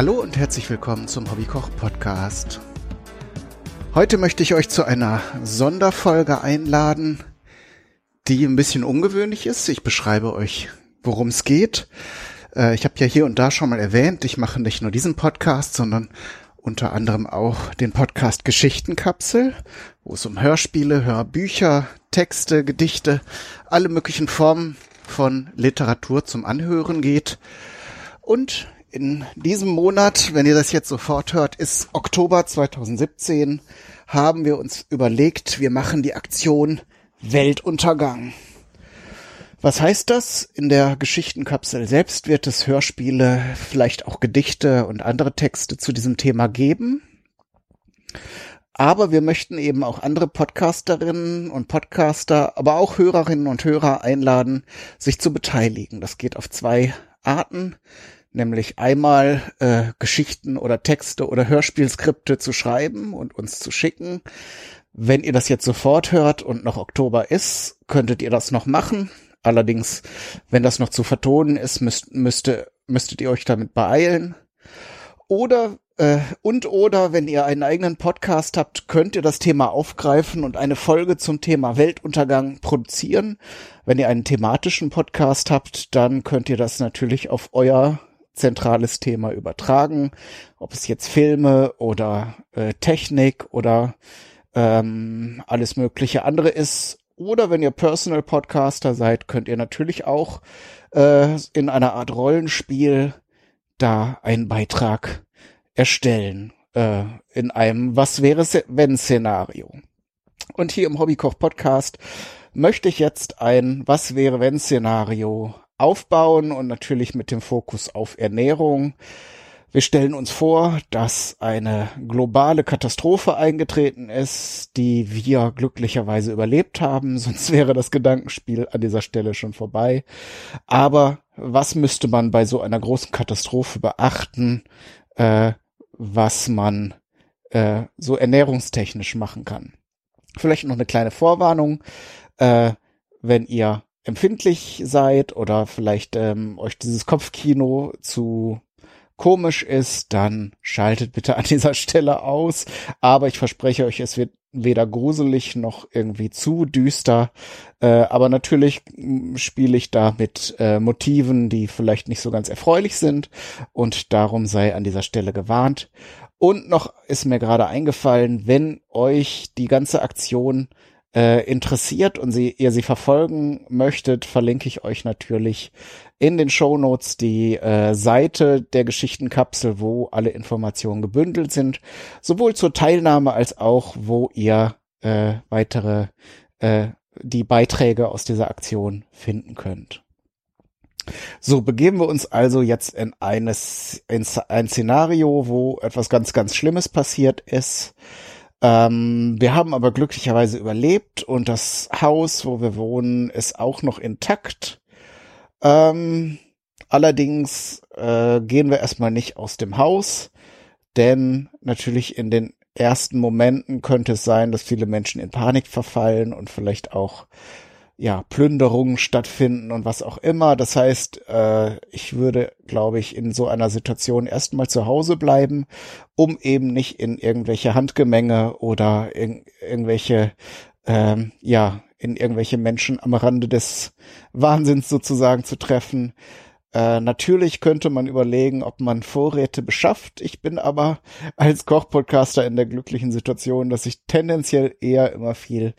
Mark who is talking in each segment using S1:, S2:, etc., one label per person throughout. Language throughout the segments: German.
S1: Hallo und herzlich willkommen zum Hobbykoch Podcast. Heute möchte ich euch zu einer Sonderfolge einladen, die ein bisschen ungewöhnlich ist. Ich beschreibe euch, worum es geht. Äh, ich habe ja hier und da schon mal erwähnt, ich mache nicht nur diesen Podcast, sondern unter anderem auch den Podcast Geschichtenkapsel, wo es um Hörspiele, Hörbücher, Texte, Gedichte, alle möglichen Formen von Literatur zum Anhören geht. Und in diesem Monat, wenn ihr das jetzt sofort hört, ist Oktober 2017, haben wir uns überlegt, wir machen die Aktion Weltuntergang. Was heißt das? In der Geschichtenkapsel selbst wird es Hörspiele, vielleicht auch Gedichte und andere Texte zu diesem Thema geben. Aber wir möchten eben auch andere Podcasterinnen und Podcaster, aber auch Hörerinnen und Hörer einladen, sich zu beteiligen. Das geht auf zwei Arten nämlich einmal äh, Geschichten oder Texte oder Hörspielskripte zu schreiben und uns zu schicken. Wenn ihr das jetzt sofort hört und noch Oktober ist, könntet ihr das noch machen. Allerdings, wenn das noch zu vertonen ist, müsst, müsste, müsstet ihr euch damit beeilen. Oder äh, und oder wenn ihr einen eigenen Podcast habt, könnt ihr das Thema aufgreifen und eine Folge zum Thema Weltuntergang produzieren. Wenn ihr einen thematischen Podcast habt, dann könnt ihr das natürlich auf euer zentrales Thema übertragen, ob es jetzt Filme oder äh, Technik oder ähm, alles mögliche andere ist. Oder wenn ihr Personal Podcaster seid, könnt ihr natürlich auch äh, in einer Art Rollenspiel da einen Beitrag erstellen äh, in einem Was wäre wenn Szenario. Und hier im Hobbykoch Podcast möchte ich jetzt ein Was wäre wenn Szenario aufbauen und natürlich mit dem Fokus auf Ernährung. Wir stellen uns vor, dass eine globale Katastrophe eingetreten ist, die wir glücklicherweise überlebt haben, sonst wäre das Gedankenspiel an dieser Stelle schon vorbei. Aber was müsste man bei so einer großen Katastrophe beachten, äh, was man äh, so ernährungstechnisch machen kann? Vielleicht noch eine kleine Vorwarnung. Äh, wenn ihr empfindlich seid oder vielleicht ähm, euch dieses Kopfkino zu komisch ist, dann schaltet bitte an dieser Stelle aus. Aber ich verspreche euch, es wird weder gruselig noch irgendwie zu düster. Äh, aber natürlich mm, spiele ich da mit äh, Motiven, die vielleicht nicht so ganz erfreulich sind. Und darum sei an dieser Stelle gewarnt. Und noch ist mir gerade eingefallen, wenn euch die ganze Aktion äh, interessiert und sie, ihr sie verfolgen möchtet, verlinke ich euch natürlich in den Show Notes die äh, Seite der Geschichtenkapsel, wo alle Informationen gebündelt sind, sowohl zur Teilnahme als auch, wo ihr äh, weitere äh, die Beiträge aus dieser Aktion finden könnt. So, begeben wir uns also jetzt in eines, in ein Szenario, wo etwas ganz, ganz Schlimmes passiert ist. Ähm, wir haben aber glücklicherweise überlebt und das Haus, wo wir wohnen, ist auch noch intakt. Ähm, allerdings äh, gehen wir erstmal nicht aus dem Haus, denn natürlich in den ersten Momenten könnte es sein, dass viele Menschen in Panik verfallen und vielleicht auch ja, Plünderungen stattfinden und was auch immer. Das heißt, äh, ich würde, glaube ich, in so einer Situation erstmal zu Hause bleiben, um eben nicht in irgendwelche Handgemenge oder in irgendwelche, ähm, ja, in irgendwelche Menschen am Rande des Wahnsinns sozusagen zu treffen. Äh, natürlich könnte man überlegen, ob man Vorräte beschafft. Ich bin aber als Kochpodcaster in der glücklichen Situation, dass ich tendenziell eher immer viel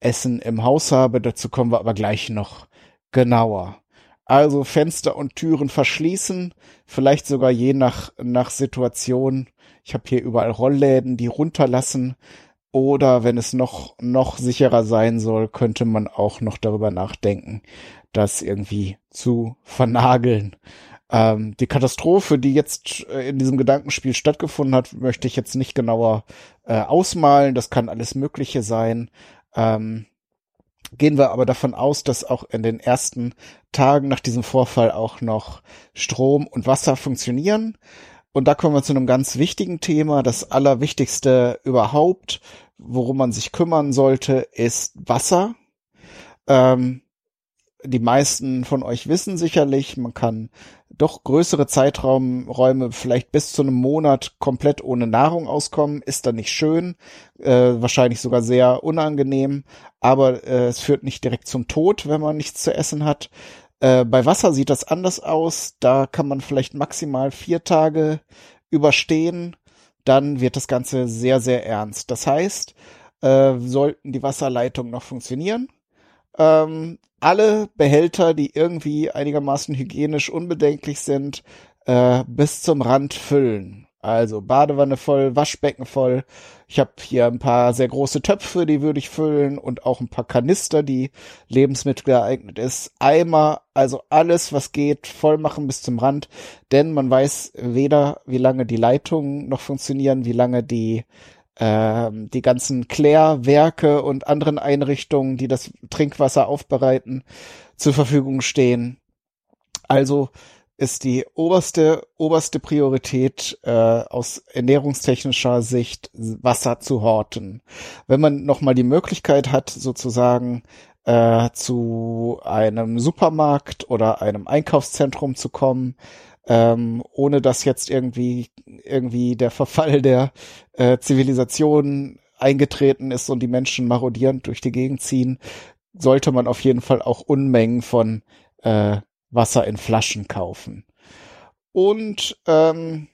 S1: Essen im Haus habe. Dazu kommen wir aber gleich noch genauer. Also Fenster und Türen verschließen, vielleicht sogar je nach, nach Situation. Ich habe hier überall Rollläden, die runterlassen. Oder wenn es noch, noch sicherer sein soll, könnte man auch noch darüber nachdenken, das irgendwie zu vernageln. Ähm, die Katastrophe, die jetzt äh, in diesem Gedankenspiel stattgefunden hat, möchte ich jetzt nicht genauer äh, ausmalen. Das kann alles Mögliche sein. Ähm, gehen wir aber davon aus, dass auch in den ersten Tagen nach diesem Vorfall auch noch Strom und Wasser funktionieren. Und da kommen wir zu einem ganz wichtigen Thema. Das Allerwichtigste überhaupt, worum man sich kümmern sollte, ist Wasser. Ähm, die meisten von euch wissen sicherlich, man kann doch größere Zeitraumräume, vielleicht bis zu einem Monat komplett ohne Nahrung auskommen, ist dann nicht schön, äh, wahrscheinlich sogar sehr unangenehm, aber äh, es führt nicht direkt zum Tod, wenn man nichts zu essen hat. Äh, bei Wasser sieht das anders aus, da kann man vielleicht maximal vier Tage überstehen, dann wird das Ganze sehr, sehr ernst. Das heißt, äh, sollten die Wasserleitungen noch funktionieren, ähm, alle Behälter, die irgendwie einigermaßen hygienisch unbedenklich sind, äh, bis zum Rand füllen. Also Badewanne voll, Waschbecken voll. Ich habe hier ein paar sehr große Töpfe, die würde ich füllen und auch ein paar Kanister, die Lebensmittel geeignet ist. Eimer, also alles, was geht, voll machen bis zum Rand, denn man weiß weder, wie lange die Leitungen noch funktionieren, wie lange die ähm, die ganzen Klärwerke und anderen Einrichtungen, die das Trinkwasser aufbereiten, zur Verfügung stehen. Also ist die oberste oberste Priorität äh, aus ernährungstechnischer Sicht Wasser zu horten. Wenn man noch mal die Möglichkeit hat, sozusagen äh, zu einem Supermarkt oder einem Einkaufszentrum zu kommen, ähm, ohne dass jetzt irgendwie irgendwie der Verfall der äh, Zivilisation eingetreten ist und die Menschen marodierend durch die Gegend ziehen, sollte man auf jeden Fall auch Unmengen von äh, Wasser in Flaschen kaufen. Und ähm,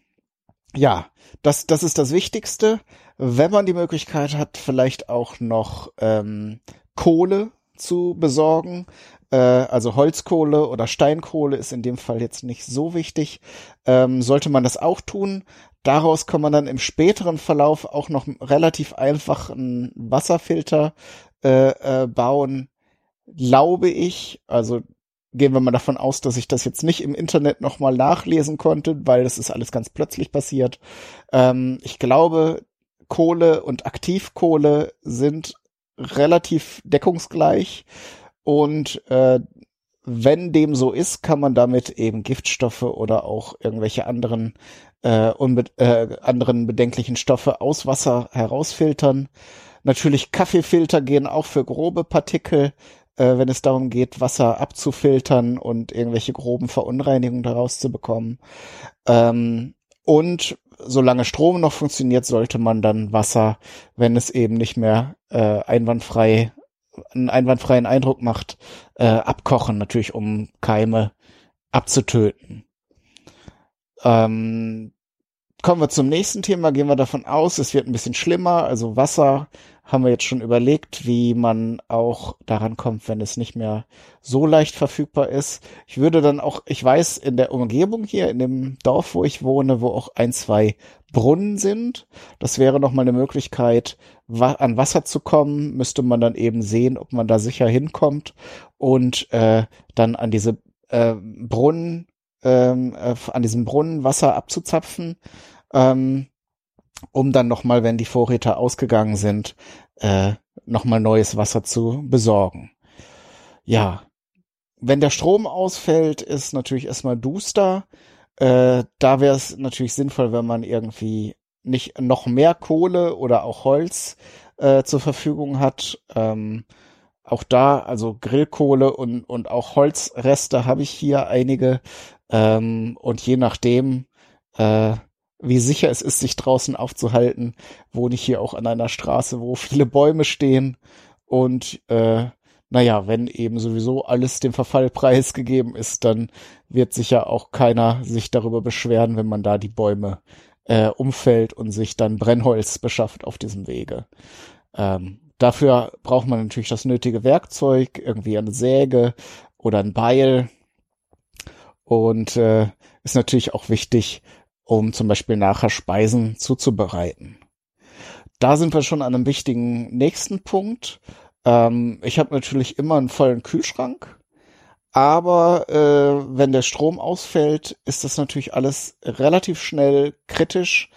S1: ja, das, das ist das Wichtigste. Wenn man die Möglichkeit hat, vielleicht auch noch ähm, Kohle zu besorgen, also Holzkohle oder Steinkohle ist in dem Fall jetzt nicht so wichtig, ähm, sollte man das auch tun. Daraus kann man dann im späteren Verlauf auch noch relativ einfach einen Wasserfilter äh, äh, bauen, glaube ich. Also gehen wir mal davon aus, dass ich das jetzt nicht im Internet nochmal nachlesen konnte, weil das ist alles ganz plötzlich passiert. Ähm, ich glaube, Kohle und Aktivkohle sind relativ deckungsgleich. Und äh, wenn dem so ist, kann man damit eben Giftstoffe oder auch irgendwelche anderen äh, unbe äh, anderen bedenklichen Stoffe aus Wasser herausfiltern. Natürlich Kaffeefilter gehen auch für grobe Partikel, äh, wenn es darum geht, Wasser abzufiltern und irgendwelche groben Verunreinigungen daraus zu bekommen. Ähm, und solange Strom noch funktioniert, sollte man dann Wasser, wenn es eben nicht mehr äh, einwandfrei einen einwandfreien Eindruck macht, äh, abkochen, natürlich um Keime abzutöten. Ähm, kommen wir zum nächsten Thema, gehen wir davon aus, es wird ein bisschen schlimmer, also Wasser haben wir jetzt schon überlegt, wie man auch daran kommt, wenn es nicht mehr so leicht verfügbar ist. Ich würde dann auch, ich weiß, in der Umgebung hier, in dem Dorf, wo ich wohne, wo auch ein, zwei Brunnen sind, das wäre nochmal eine Möglichkeit, an Wasser zu kommen, müsste man dann eben sehen, ob man da sicher hinkommt und äh, dann an diese äh, Brunnen, ähm, äh, an diesem Brunnen Wasser abzuzapfen. Ähm, um dann nochmal, wenn die Vorräte ausgegangen sind, äh, nochmal neues Wasser zu besorgen. Ja, wenn der Strom ausfällt, ist natürlich erstmal duster. Äh, da wäre es natürlich sinnvoll, wenn man irgendwie nicht noch mehr Kohle oder auch Holz äh, zur Verfügung hat. Ähm, auch da, also Grillkohle und, und auch Holzreste habe ich hier einige. Ähm, und je nachdem, äh, wie sicher es ist, sich draußen aufzuhalten, wohne ich hier auch an einer Straße, wo viele Bäume stehen. Und äh, naja, wenn eben sowieso alles dem Verfall preisgegeben ist, dann wird sicher auch keiner sich darüber beschweren, wenn man da die Bäume äh, umfällt und sich dann Brennholz beschafft auf diesem Wege. Ähm, dafür braucht man natürlich das nötige Werkzeug, irgendwie eine Säge oder ein Beil. Und äh, ist natürlich auch wichtig, um zum Beispiel nachher Speisen zuzubereiten. Da sind wir schon an einem wichtigen nächsten Punkt. Ähm, ich habe natürlich immer einen vollen Kühlschrank, aber äh, wenn der Strom ausfällt, ist das natürlich alles relativ schnell kritisch.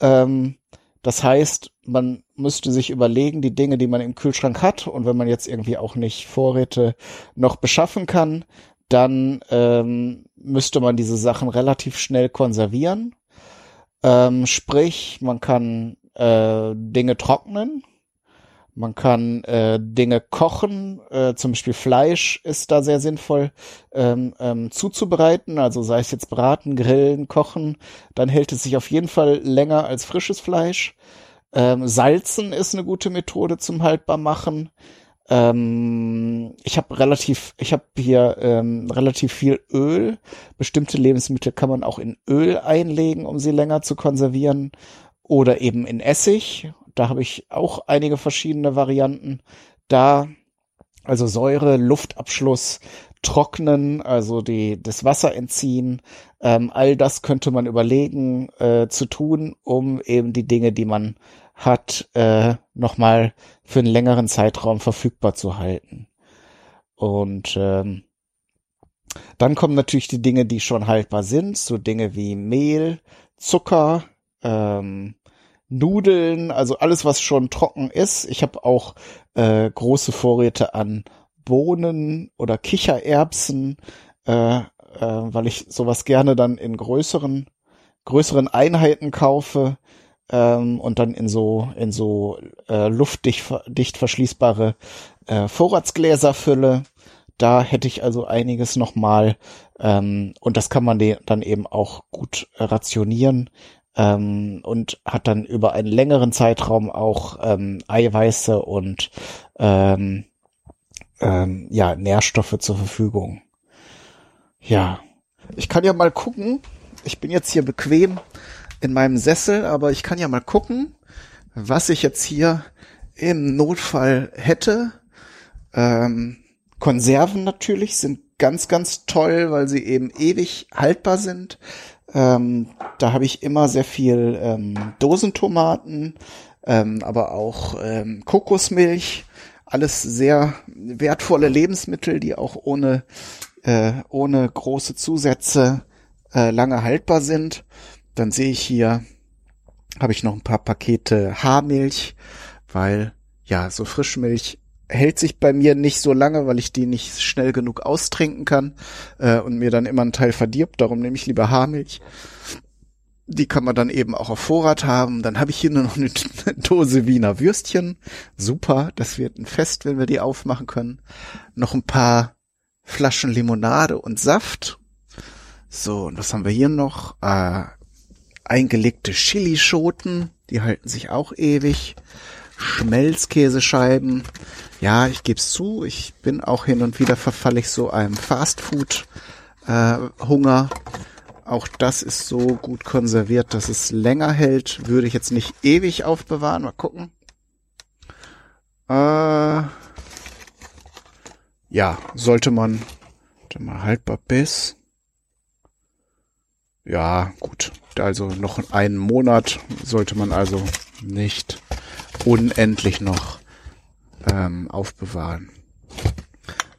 S1: Ähm, das heißt, man müsste sich überlegen, die Dinge, die man im Kühlschrank hat, und wenn man jetzt irgendwie auch nicht Vorräte noch beschaffen kann, dann ähm, müsste man diese Sachen relativ schnell konservieren. Ähm, sprich, man kann äh, Dinge trocknen. Man kann äh, Dinge kochen, äh, zum Beispiel Fleisch ist da sehr sinnvoll ähm, ähm, zuzubereiten. Also sei es jetzt braten, grillen, kochen, dann hält es sich auf jeden Fall länger als frisches Fleisch. Ähm, Salzen ist eine gute Methode zum haltbar machen. Ähm, ich habe relativ, ich habe hier ähm, relativ viel Öl. Bestimmte Lebensmittel kann man auch in Öl einlegen, um sie länger zu konservieren oder eben in Essig. Da habe ich auch einige verschiedene Varianten. Da also Säure, Luftabschluss, Trocknen, also die, das Wasser entziehen, ähm, all das könnte man überlegen äh, zu tun, um eben die Dinge, die man hat, äh, nochmal für einen längeren Zeitraum verfügbar zu halten. Und ähm, dann kommen natürlich die Dinge, die schon haltbar sind, so Dinge wie Mehl, Zucker, ähm, Nudeln, also alles, was schon trocken ist. Ich habe auch äh, große Vorräte an Bohnen oder Kichererbsen, äh, äh, weil ich sowas gerne dann in größeren größeren Einheiten kaufe ähm, und dann in so in so äh, luftdicht dicht verschließbare äh, Vorratsgläser fülle. Da hätte ich also einiges nochmal ähm, und das kann man dann eben auch gut rationieren ähm, und hat dann über einen längeren Zeitraum auch ähm, Eiweiße und ähm, ähm, ja Nährstoffe zur Verfügung. Ja, ich kann ja mal gucken. Ich bin jetzt hier bequem in meinem Sessel, aber ich kann ja mal gucken, was ich jetzt hier im Notfall hätte. Ähm, Konserven natürlich sind ganz, ganz toll, weil sie eben ewig haltbar sind. Ähm, da habe ich immer sehr viel ähm, Dosentomaten, ähm, aber auch ähm, Kokosmilch. Alles sehr wertvolle Lebensmittel, die auch ohne, äh, ohne große Zusätze äh, lange haltbar sind. Dann sehe ich hier, habe ich noch ein paar Pakete Haarmilch, weil ja, so Frischmilch hält sich bei mir nicht so lange, weil ich die nicht schnell genug austrinken kann äh, und mir dann immer ein Teil verdirbt. Darum nehme ich lieber Haarmilch. Die kann man dann eben auch auf Vorrat haben. Dann habe ich hier nur noch eine Dose Wiener Würstchen. Super, das wird ein Fest, wenn wir die aufmachen können. Noch ein paar Flaschen Limonade und Saft. So, und was haben wir hier noch? Äh, eingelegte Chilischoten, die halten sich auch ewig. Schmelzkäsescheiben. Ja, ich gebe zu, ich bin auch hin und wieder verfalle ich so einem Fastfood äh, Hunger. Auch das ist so gut konserviert, dass es länger hält. Würde ich jetzt nicht ewig aufbewahren. Mal gucken. Äh, ja, sollte man mal haltbar bis. Ja, gut. Also noch einen Monat sollte man also nicht unendlich noch ähm, aufbewahren.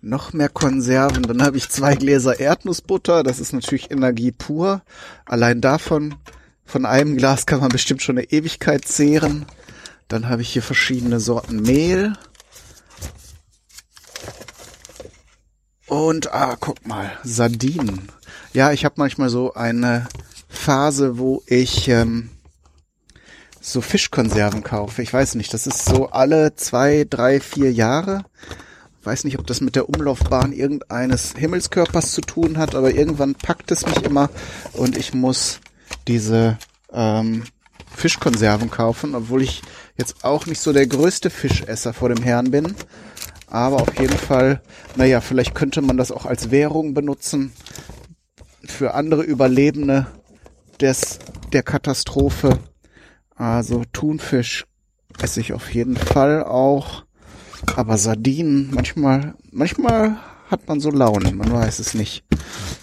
S1: Noch mehr Konserven. Dann habe ich zwei Gläser Erdnussbutter. Das ist natürlich Energie pur. Allein davon, von einem Glas kann man bestimmt schon eine Ewigkeit zehren. Dann habe ich hier verschiedene Sorten Mehl. Und, ah, guck mal, Sardinen. Ja, ich habe manchmal so eine Phase, wo ich ähm, so Fischkonserven kaufe. Ich weiß nicht, das ist so alle zwei, drei, vier Jahre. Weiß nicht, ob das mit der Umlaufbahn irgendeines Himmelskörpers zu tun hat, aber irgendwann packt es mich immer und ich muss diese ähm, Fischkonserven kaufen, obwohl ich jetzt auch nicht so der größte Fischesser vor dem Herrn bin. Aber auf jeden Fall, naja, vielleicht könnte man das auch als Währung benutzen für andere Überlebende des, der Katastrophe. Also Thunfisch esse ich auf jeden Fall auch. Aber Sardinen, manchmal, manchmal hat man so Launen, man weiß es nicht.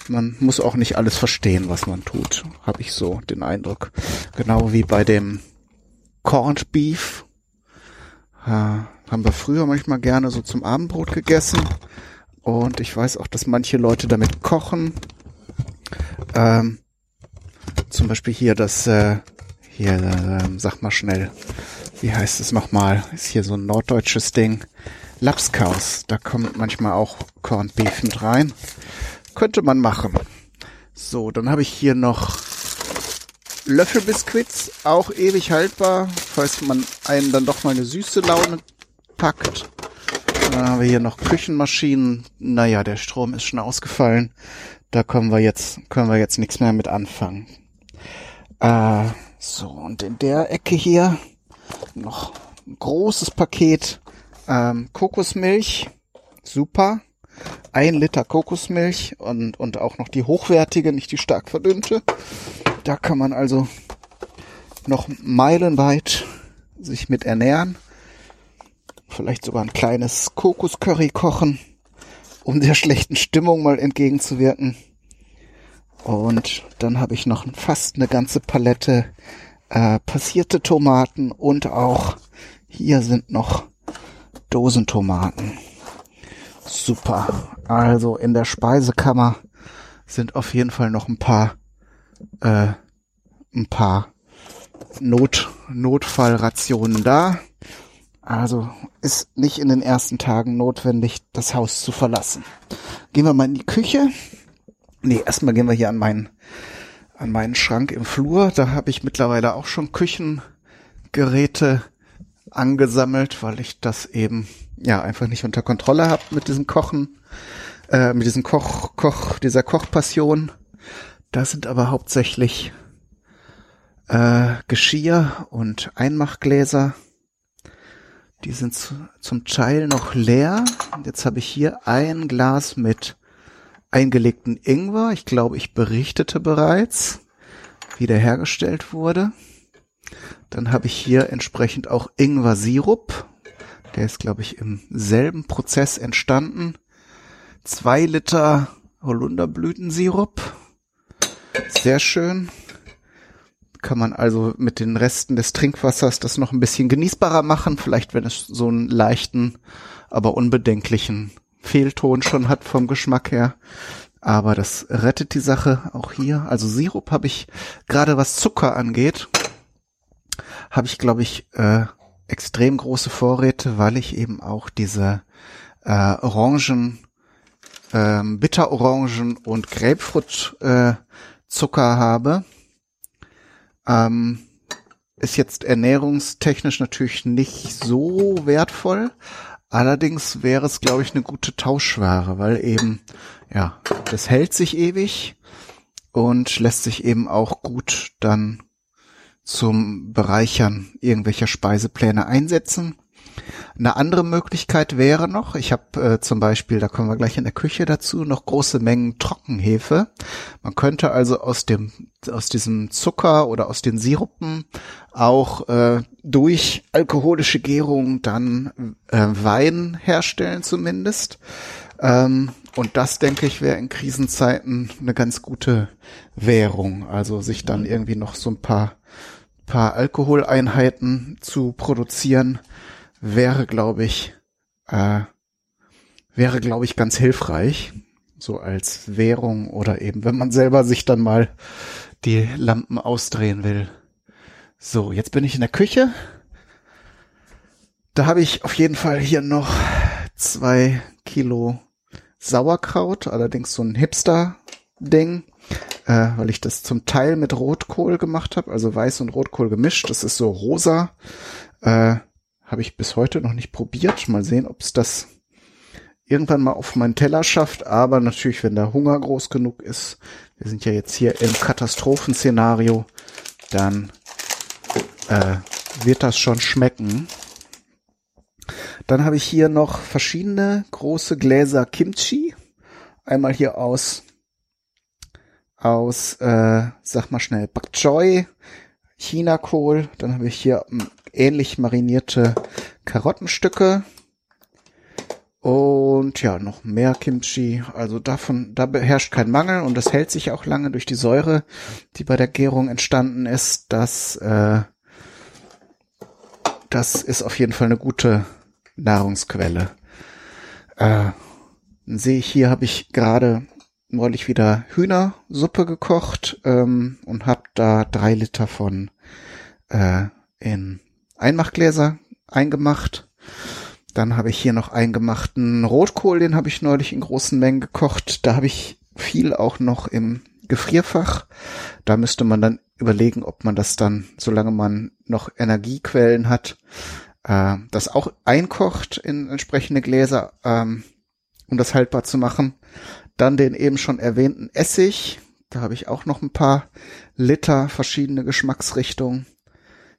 S1: Man muss auch nicht alles verstehen, was man tut, habe ich so den Eindruck. Genau wie bei dem Corned Beef. Äh, haben wir früher manchmal gerne so zum Abendbrot gegessen. Und ich weiß auch, dass manche Leute damit kochen. Ähm, zum Beispiel hier das äh, hier, äh, sag mal schnell, wie heißt es nochmal? Ist hier so ein norddeutsches Ding. Lapskaus, da kommt manchmal auch Corned Beef mit rein. Könnte man machen. So, dann habe ich hier noch Löffelbiskuits, auch ewig haltbar, falls man einen dann doch mal eine süße Laune gepackt. Dann haben wir hier noch Küchenmaschinen. Naja, der Strom ist schon ausgefallen. Da können wir jetzt, können wir jetzt nichts mehr mit anfangen. Äh, so, und in der Ecke hier noch ein großes Paket ähm, Kokosmilch. Super. Ein Liter Kokosmilch und, und auch noch die hochwertige, nicht die stark verdünnte. Da kann man also noch meilenweit sich mit ernähren. Vielleicht sogar ein kleines Kokoscurry kochen, um der schlechten Stimmung mal entgegenzuwirken. Und dann habe ich noch fast eine ganze Palette äh, passierte Tomaten und auch hier sind noch Dosentomaten. Super. Also in der Speisekammer sind auf jeden Fall noch ein paar äh, ein paar Not Notfallrationen da. Also ist nicht in den ersten Tagen notwendig, das Haus zu verlassen. Gehen wir mal in die Küche. Nee, erstmal gehen wir hier an meinen an meinen Schrank im Flur. Da habe ich mittlerweile auch schon Küchengeräte angesammelt, weil ich das eben ja einfach nicht unter Kontrolle habe mit diesem Kochen, äh, mit diesem Koch, Koch, dieser Kochpassion. Da sind aber hauptsächlich äh, Geschirr und Einmachgläser. Die sind zu, zum Teil noch leer. Jetzt habe ich hier ein Glas mit eingelegten Ingwer. Ich glaube, ich berichtete bereits, wie der hergestellt wurde. Dann habe ich hier entsprechend auch Ingwer-Sirup. Der ist, glaube ich, im selben Prozess entstanden. Zwei Liter Holunderblütensirup. Sehr schön. Kann man also mit den Resten des Trinkwassers das noch ein bisschen genießbarer machen. Vielleicht, wenn es so einen leichten, aber unbedenklichen Fehlton schon hat vom Geschmack her. Aber das rettet die Sache auch hier. Also Sirup habe ich, gerade was Zucker angeht, habe ich, glaube ich, äh, extrem große Vorräte, weil ich eben auch diese äh, Orangen, ähm, Bitterorangen und Grapefruit äh, Zucker habe. Ähm, ist jetzt ernährungstechnisch natürlich nicht so wertvoll, Allerdings wäre es, glaube ich, eine gute Tauschware, weil eben, ja, das hält sich ewig und lässt sich eben auch gut dann zum Bereichern irgendwelcher Speisepläne einsetzen. Eine andere Möglichkeit wäre noch, ich habe äh, zum Beispiel, da kommen wir gleich in der Küche dazu, noch große Mengen Trockenhefe. Man könnte also aus dem aus diesem Zucker oder aus den Sirupen auch äh, durch alkoholische Gärung dann äh, Wein herstellen zumindest. Ähm, und das, denke ich, wäre in Krisenzeiten eine ganz gute Währung. Also sich dann irgendwie noch so ein paar, paar Alkoholeinheiten zu produzieren, wäre, glaube ich, äh, wäre, glaube ich, ganz hilfreich. So als Währung oder eben, wenn man selber sich dann mal die Lampen ausdrehen will. So, jetzt bin ich in der Küche. Da habe ich auf jeden Fall hier noch zwei Kilo Sauerkraut, allerdings so ein Hipster-Ding, äh, weil ich das zum Teil mit Rotkohl gemacht habe, also Weiß und Rotkohl gemischt. Das ist so rosa. Äh, habe ich bis heute noch nicht probiert. Mal sehen, ob es das irgendwann mal auf meinen Teller schafft. Aber natürlich, wenn der Hunger groß genug ist, wir sind ja jetzt hier im Katastrophenszenario, dann äh, wird das schon schmecken. Dann habe ich hier noch verschiedene große Gläser Kimchi. Einmal hier aus aus, äh, sag mal schnell, Bak Choy, Chinakohl. Dann habe ich hier ähnlich marinierte Karottenstücke. Und ja, noch mehr Kimchi. Also davon, da beherrscht kein Mangel und das hält sich auch lange durch die Säure, die bei der Gärung entstanden ist. Das, äh, das ist auf jeden Fall eine gute Nahrungsquelle. Äh, sehe ich hier, habe ich gerade neulich wieder Hühnersuppe gekocht ähm, und habe da drei Liter von äh, in Einmachgläser eingemacht. Dann habe ich hier noch eingemachten Rotkohl, den habe ich neulich in großen Mengen gekocht. Da habe ich viel auch noch im Gefrierfach. Da müsste man dann überlegen, ob man das dann, solange man noch Energiequellen hat, äh, das auch einkocht in entsprechende Gläser, ähm, um das haltbar zu machen. Dann den eben schon erwähnten Essig. Da habe ich auch noch ein paar Liter verschiedene Geschmacksrichtungen.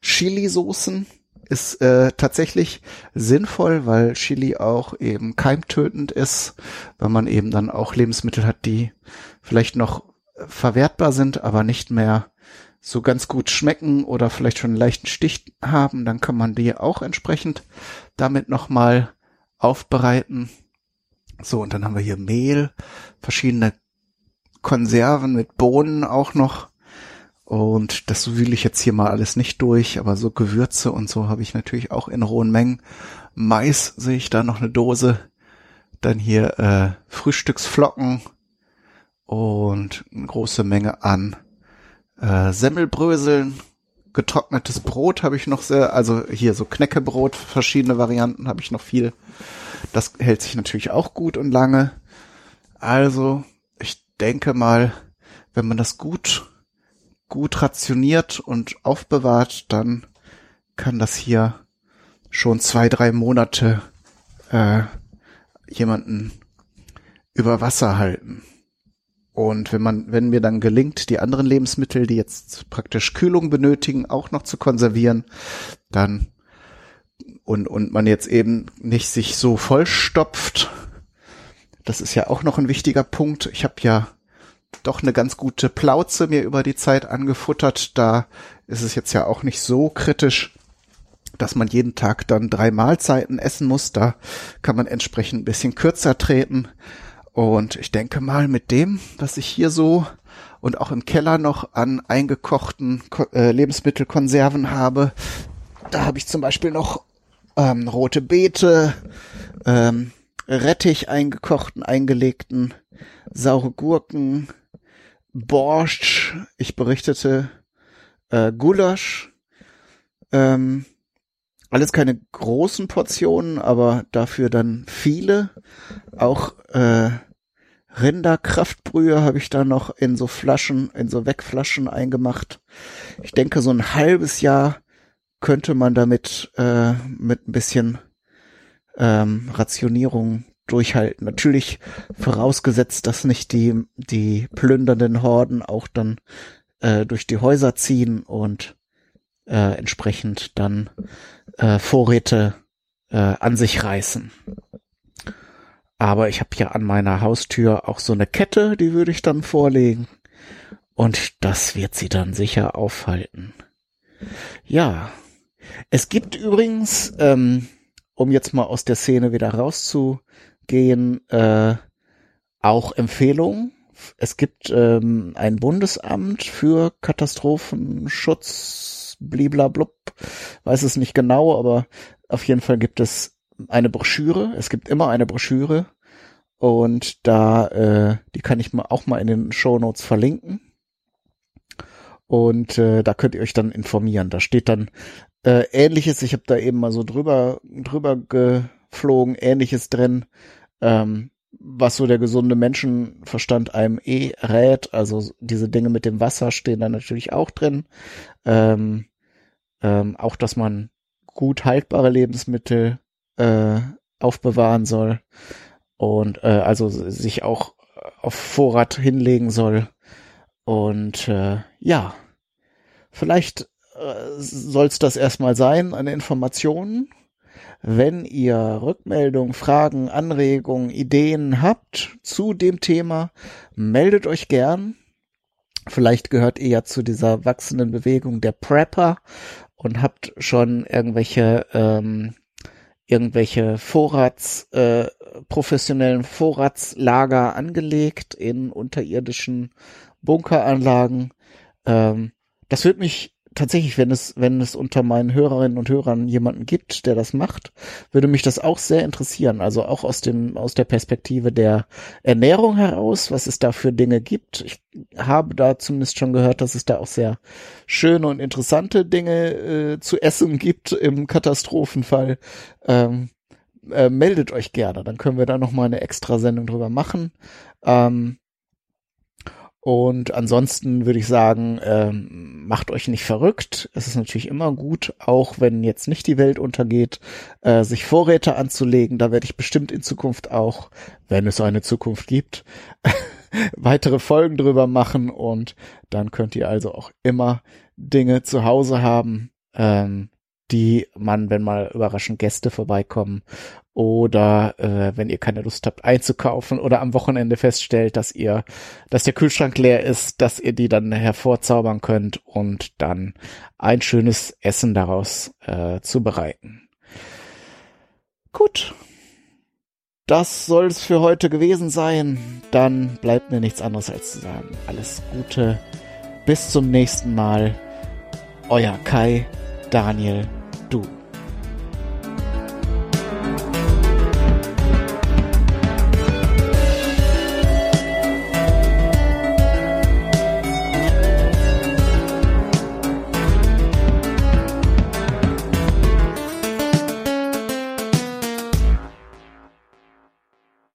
S1: Chili-Soßen ist äh, tatsächlich sinnvoll, weil Chili auch eben keimtötend ist, weil man eben dann auch Lebensmittel hat, die vielleicht noch verwertbar sind, aber nicht mehr so ganz gut schmecken oder vielleicht schon einen leichten Stich haben, dann kann man die auch entsprechend damit nochmal aufbereiten. So, und dann haben wir hier Mehl, verschiedene Konserven mit Bohnen auch noch. Und das wühle ich jetzt hier mal alles nicht durch, aber so Gewürze und so habe ich natürlich auch in rohen Mengen. Mais sehe ich da noch eine Dose. Dann hier äh, Frühstücksflocken und eine große Menge an äh, Semmelbröseln, getrocknetes Brot habe ich noch sehr, also hier so Knäckebrot, verschiedene Varianten habe ich noch viel. Das hält sich natürlich auch gut und lange. Also, ich denke mal, wenn man das gut, gut rationiert und aufbewahrt, dann kann das hier schon zwei, drei Monate äh, jemanden über Wasser halten. Und wenn man, wenn mir dann gelingt, die anderen Lebensmittel, die jetzt praktisch Kühlung benötigen, auch noch zu konservieren, dann und, und man jetzt eben nicht sich so vollstopft, das ist ja auch noch ein wichtiger Punkt. Ich habe ja doch eine ganz gute Plauze mir über die Zeit angefuttert. Da ist es jetzt ja auch nicht so kritisch, dass man jeden Tag dann drei Mahlzeiten essen muss. Da kann man entsprechend ein bisschen kürzer treten. Und ich denke mal, mit dem, was ich hier so und auch im Keller noch an eingekochten äh, Lebensmittelkonserven habe, da habe ich zum Beispiel noch ähm, rote Beete, ähm, Rettich eingekochten, eingelegten, saure Gurken, Borscht, ich berichtete äh, Gulasch, ähm, alles keine großen Portionen, aber dafür dann viele. Auch äh, Rinderkraftbrühe habe ich da noch in so Flaschen, in so Wegflaschen eingemacht. Ich denke, so ein halbes Jahr könnte man damit äh, mit ein bisschen ähm, Rationierung durchhalten. Natürlich vorausgesetzt, dass nicht die, die plündernden Horden auch dann äh, durch die Häuser ziehen und äh, entsprechend dann äh, Vorräte äh, an sich reißen. Aber ich habe ja an meiner Haustür auch so eine Kette, die würde ich dann vorlegen. Und das wird sie dann sicher aufhalten. Ja. Es gibt übrigens, ähm, um jetzt mal aus der Szene wieder rauszugehen, äh, auch Empfehlungen. Es gibt ähm, ein Bundesamt für Katastrophenschutz, bliblablub, weiß es nicht genau, aber auf jeden Fall gibt es eine Broschüre. Es gibt immer eine Broschüre und da, äh, die kann ich mal auch mal in den Show Notes verlinken. Und äh, da könnt ihr euch dann informieren. Da steht dann äh, Ähnliches. Ich habe da eben mal so drüber drüber geflogen. Ähnliches drin, ähm, was so der gesunde Menschenverstand einem eh rät. Also diese Dinge mit dem Wasser stehen da natürlich auch drin. Ähm, ähm, auch, dass man gut haltbare Lebensmittel äh, aufbewahren soll und äh, also sich auch auf Vorrat hinlegen soll. Und äh, ja, vielleicht äh, soll es das erstmal sein an Informationen. Wenn ihr Rückmeldungen, Fragen, Anregungen, Ideen habt zu dem Thema, meldet euch gern. Vielleicht gehört ihr ja zu dieser wachsenden Bewegung der Prepper und habt schon irgendwelche ähm, irgendwelche Vorrats, äh, professionellen Vorratslager angelegt in unterirdischen Bunkeranlagen. Ähm, das würde mich tatsächlich, wenn es, wenn es unter meinen Hörerinnen und Hörern jemanden gibt, der das macht, würde mich das auch sehr interessieren. Also auch aus dem, aus der Perspektive der Ernährung heraus, was es da für Dinge gibt. Ich habe da zumindest schon gehört, dass es da auch sehr schöne und interessante Dinge äh, zu essen gibt im Katastrophenfall. Ähm, äh, meldet euch gerne, dann können wir da noch mal eine extra Sendung drüber machen. Ähm, Und ansonsten würde ich sagen, ähm, macht euch nicht verrückt. Es ist natürlich immer gut, auch wenn jetzt nicht die Welt untergeht, äh, sich Vorräte anzulegen. Da werde ich bestimmt in Zukunft auch, wenn es eine Zukunft gibt, weitere Folgen drüber machen. Und dann könnt ihr also auch immer Dinge zu Hause haben, ähm, die man, wenn mal überraschend Gäste vorbeikommen oder äh, wenn ihr keine Lust habt einzukaufen oder am Wochenende feststellt, dass ihr, dass der Kühlschrank leer ist, dass ihr die dann hervorzaubern könnt und dann ein schönes Essen daraus äh, zubereiten. Gut. Das soll es für heute gewesen sein. Dann bleibt mir nichts anderes als zu sagen. Alles Gute. Bis zum nächsten Mal. Euer Kai, Daniel